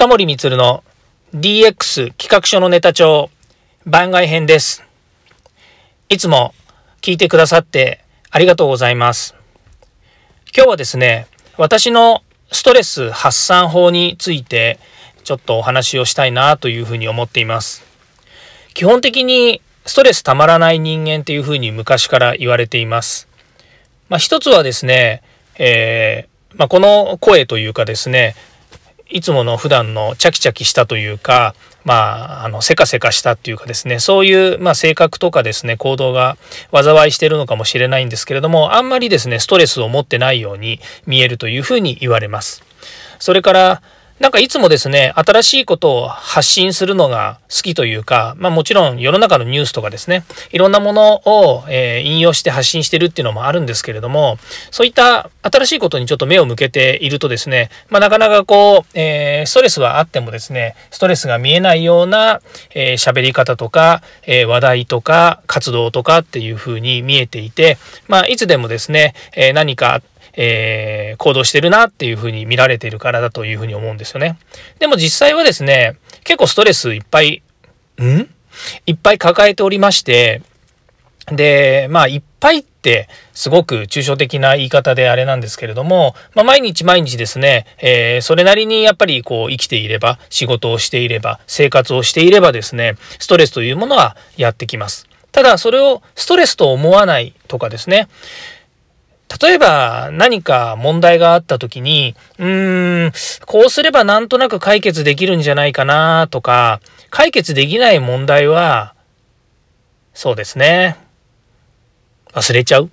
近森光の DX 企画書のネタ帳番外編です。いつも聞いてくださってありがとうございます。今日はですね、私のストレス発散法についてちょっとお話をしたいなというふうに思っています。基本的にストレスたまらない人間っていうふうに昔から言われています。まあ一つはですね、えー、まあ、この声というかですね、いつもの普段のチャキチャキしたというか、まあ、あの、せかせかしたっていうかですね、そういう、まあ、性格とかですね、行動が災いしてるのかもしれないんですけれども、あんまりですね、ストレスを持ってないように見えるというふうに言われます。それから、なんかいつもですね、新しいことを発信するのが好きというか、まあもちろん世の中のニュースとかですね、いろんなものを、えー、引用して発信してるっていうのもあるんですけれども、そういった新しいことにちょっと目を向けているとですね、まあなかなかこう、えー、ストレスはあってもですね、ストレスが見えないような喋、えー、り方とか、え話題とか活動とかっていうふうに見えていて、まあいつでもですね、え何かえー、行動してるなっていうふうに見られてるからだというふうに思うんですよね。でも実際はですね、結構ストレスいっぱい、ん？いっぱい抱えておりまして、で、まあ、いっぱいってすごく抽象的な言い方であれなんですけれども、まあ、毎日毎日ですね、えー、それなりにやっぱりこう生きていれば、仕事をしていれば、生活をしていればですね、ストレスというものはやってきます。ただ、それをストレスと思わないとかですね、例えば何か問題があった時に、うーん、こうすればなんとなく解決できるんじゃないかなとか、解決できない問題は、そうですね、忘れちゃうっ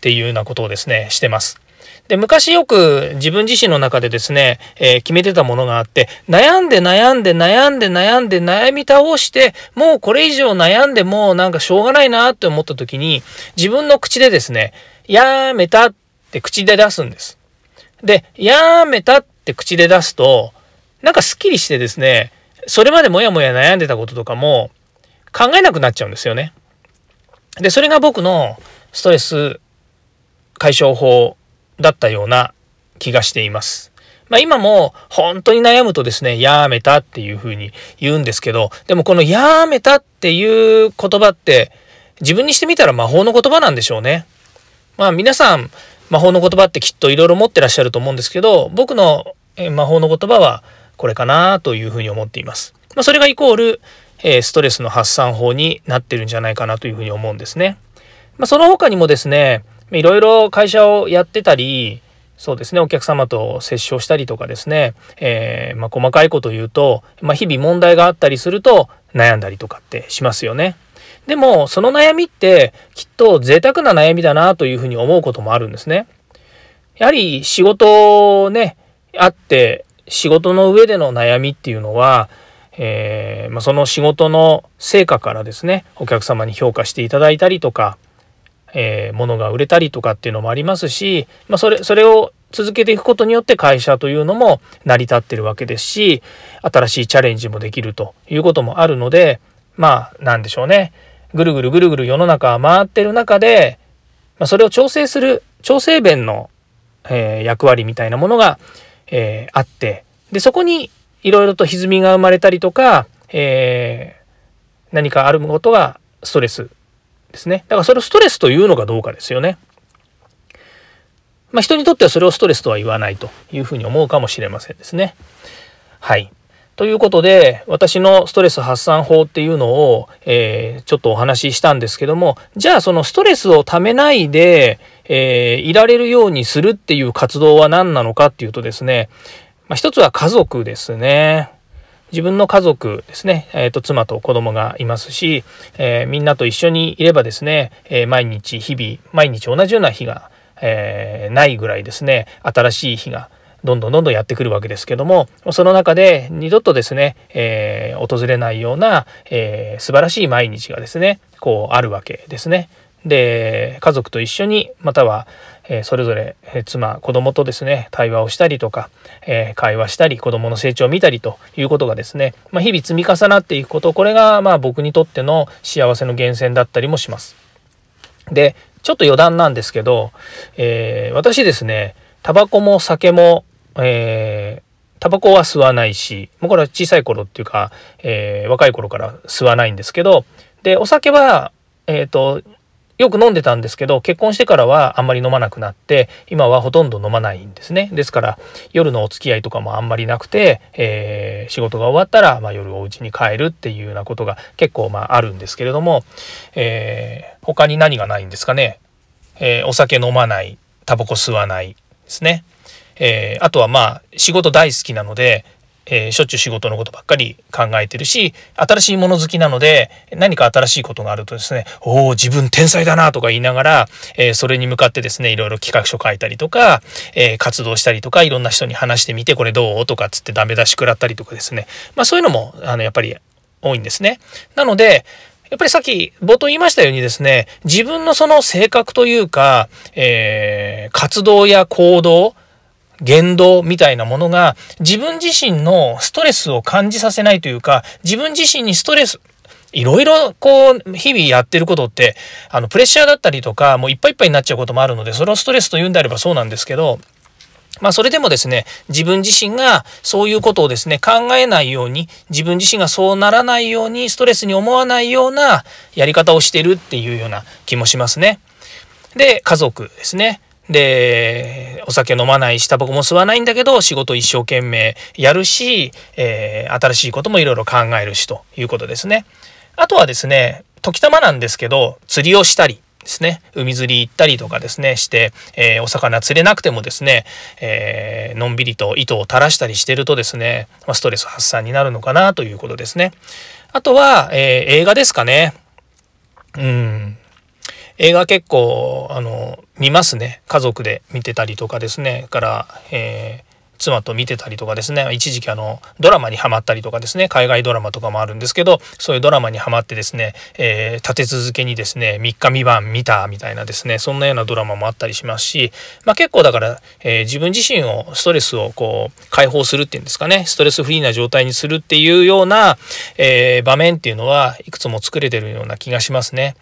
ていうようなことをですね、してます。で、昔よく自分自身の中でですね、えー、決めてたものがあって、悩んで悩んで悩んで悩んで悩み倒して、もうこれ以上悩んでもなんかしょうがないなって思った時に、自分の口でですね、やめたって口で出すんです。で、やめたって口で出すと、なんかスッキリしてですね、それまでもやもや悩んでたこととかも考えなくなっちゃうんですよね。で、それが僕のストレス解消法だったような気がしています。まあ今も本当に悩むとですね、やめたっていうふうに言うんですけど、でもこのやめたっていう言葉って自分にしてみたら魔法の言葉なんでしょうね。まあ皆さん魔法の言葉ってきっといろいろ持ってらっしゃると思うんですけど僕の魔法の言葉はこれかなというふうに思っています。まあ、それがイコール、えストレスの発散法になってるんじゃないかなというふうに思うんですね。まあ、その他にもですねいろいろ会社をやってたりそうですねお客様と接触したりとかですね、えー、まあ、細かいこと言うと、まあ、日々問題があったりすると悩んだりとかってしますよね。でも、その悩みってきっと贅沢な悩みだなというふうに思うこともあるんですね。やはり仕事ね、あって、仕事の上での悩みっていうのは、えー、まあ、その仕事の成果からですね、お客様に評価していただいたりとか、えー、物が売れたりとかっていうのもありますし、まあ、それ、それを続けていくことによって会社というのも成り立ってるわけですし、新しいチャレンジもできるということもあるので、まあ、なんでしょうね。ぐるぐるぐるぐる世の中回ってる中で、まあ、それを調整する調整弁の、えー、役割みたいなものが、えー、あってでそこにいろいろと歪みが生まれたりとか、えー、何かあることがストレスですねだからそれをストレスというのかどうかですよね。まあ、人にとってはそれをストレスとは言わないというふうに思うかもしれませんですね。はい。ということで、私のストレス発散法っていうのを、えー、ちょっとお話ししたんですけども、じゃあそのストレスをためないで、えー、いられるようにするっていう活動は何なのかっていうとですね、まあ、一つは家族ですね。自分の家族ですね、えー、と妻と子供がいますし、えー、みんなと一緒にいればですね、えー、毎日日々毎日同じような日が、えないぐらいですね新しい日がどんどんどんどんやってくるわけですけどもその中で二度とですね、えー、訪れないような、えー、素晴らしい毎日がですねこうあるわけですね。で家族と一緒にまたは、えー、それぞれ、えー、妻子供とですね対話をしたりとか、えー、会話したり子供の成長を見たりということがですね、まあ、日々積み重なっていくことこれがまあ僕にとっての幸せの源泉だったりもします。でちょっと余談なんですけど、え私ですねタバコも酒もえタバコは吸わないし、もうこれは小さい頃っていうか、えー、若い頃から吸わないんですけど、で、お酒は、えっ、と、よく飲んでたんですけど結婚してからはあんまり飲まなくなって今はほとんど飲まないんですね。ですから夜のお付き合いとかもあんまりなくて、えー、仕事が終わったら、まあ、夜お家に帰るっていうようなことが結構まああるんですけれども、えー、他に何がないんですかね、えー、お酒飲まないタバコ吸わないですね、えあとはまあ仕事大好きなのでえー、しょっちゅう仕事のことばっかり考えてるし新しいもの好きなので何か新しいことがあるとですね「おお自分天才だな」とか言いながら、えー、それに向かってですねいろいろ企画書書いたりとか、えー、活動したりとかいろんな人に話してみて「これどう?」とかっつってダメ出し食らったりとかですねまあそういうのもあのやっぱり多いんですね。なのでやっぱりさっき冒頭言いましたようにですね自分のその性格というか、え、活動や行動言動みたいなものが自分自身のストレスを感じさせないというか自分自身にストレスいろいろこう日々やってることってあのプレッシャーだったりとかもういっぱいいっぱいになっちゃうこともあるのでそれをストレスと言うんであればそうなんですけどまあそれでもですね、自分自身がそういうことをですね、考えないように、自分自身がそうならないように、ストレスに思わないようなやり方をしてるっていうような気もしますね。で、家族ですね。で、お酒飲まないし、タバコも吸わないんだけど、仕事一生懸命やるし、えー、新しいこともいろいろ考えるしということですね。あとはですね、時たまなんですけど、釣りをしたりですね、海釣り行ったりとかですね、して、えー、お魚釣れなくてもですね、えー、のんびりと糸を垂らしたりしてるとですね、まあ、ストレス発散になるのかなということですね。あとは、え映画ですかね。うん。映画結構あの見ますね。家族で見てたりとかですね。から、え、妻と見てたりとかですね一時期あのドラマにはまったりとかですね海外ドラマとかもあるんですけどそういうドラマにはまってですね、えー、立て続けにですね3日3晩見たみたいなですねそんなようなドラマもあったりしますし、まあ、結構だから、えー、自分自身をストレスをこう解放するっていうんですかねストレスフリーな状態にするっていうような、えー、場面っていうのはいくつも作れてるような気がしますね。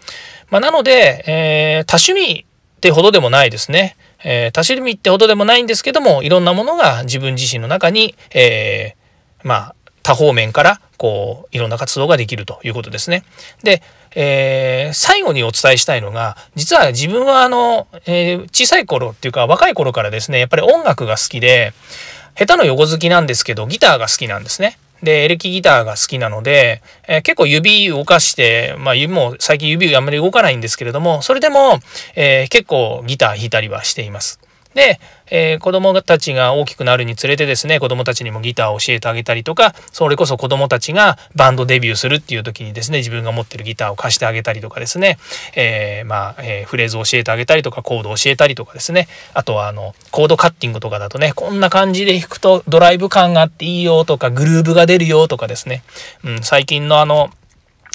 まあ、なので、え多趣味ってほどでもないですね。えー、多趣味ってほどでもないんですけどもいろんなものが自分自身の中に、えー、まあ多方面からこういろんな活動ができるということですね。で、えー、最後にお伝えしたいのが実は自分はあの、えー、小さい頃っていうか若い頃からですねやっぱり音楽が好きで下手の横好きなんですけどギターが好きなんですね。で、エレキギターが好きなので、えー、結構指動かして、まあ指も最近指あんまり動かないんですけれども、それでも、えー、結構ギター弾いたりはしています。で、えー、子供たちが大きくなるにつれてですね子供たちにもギターを教えてあげたりとかそれこそ子供たちがバンドデビューするっていう時にですね自分が持ってるギターを貸してあげたりとかですね、えー、まあ、えー、フレーズを教えてあげたりとかコードを教えたりとかですねあとはあのコードカッティングとかだとねこんな感じで弾くとドライブ感があっていいよとかグルーブが出るよとかですね、うん、最近のあの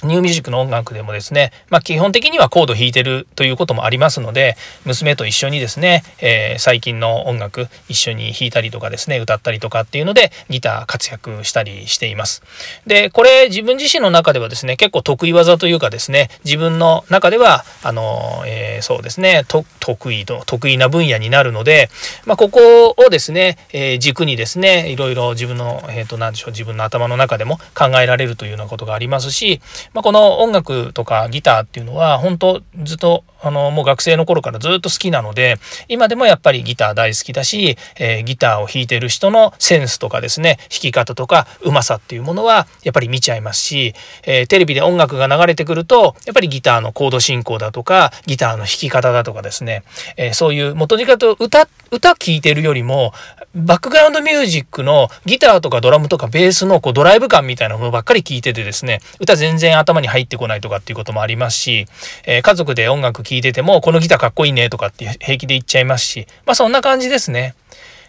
ニューミュージックの音楽でもですね、まあ、基本的にはコード弾いてるということもありますので娘と一緒にですね、えー、最近の音楽一緒に弾いたりとかですね歌ったりとかっていうのでギター活躍したりしています。でこれ自分自身の中ではですね結構得意技というかですね自分の中ではあの、えー、そうですね得意と得意な分野になるので、まあ、ここをですね、えー、軸にですねいろいろ自分の、えーと、何でしょう自分の頭の中でも考えられるというようなことがありますしまあ、この音楽とかギターっていうのは本当ずっとあのもう学生の頃からずっと好きなので今でもやっぱりギター大好きだし、えー、ギターを弾いてる人のセンスとかですね弾き方とかうまさっていうものはやっぱり見ちゃいますし、えー、テレビで音楽が流れてくるとやっぱりギターのコード進行だとかギターの弾き方だとかですね、えー、そういう元にかと歌歌聴いてるよりもバックグラウンドミュージックのギターとかドラムとかベースのこうドライブ感みたいなものばっかり聴いててですね歌全然頭に入ってこないとかっていうこともありますし、えー、家族で音楽聴いててもこのギターかっこいいねとかって平気で言っちゃいますしまあそんな感じですね。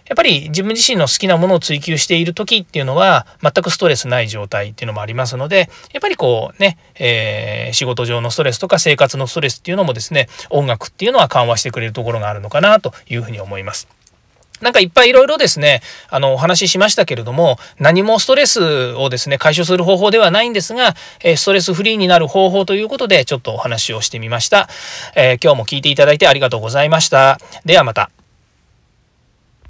やっぱり自分自身の好きなものを追求している時っていうのは全くストレスない状態っていうのもありますのでやっぱりこうね、えー、仕事上のストレスとか生活のストレスっていうのもですね音楽っていうのは緩和してくれるところがあるのかなというふうに思います。なんかいっぱいいろいろですね、あの、お話ししましたけれども、何もストレスをですね、解消する方法ではないんですが、えストレスフリーになる方法ということで、ちょっとお話をしてみました。えー、今日も聞いていただいてありがとうございました。ではまた。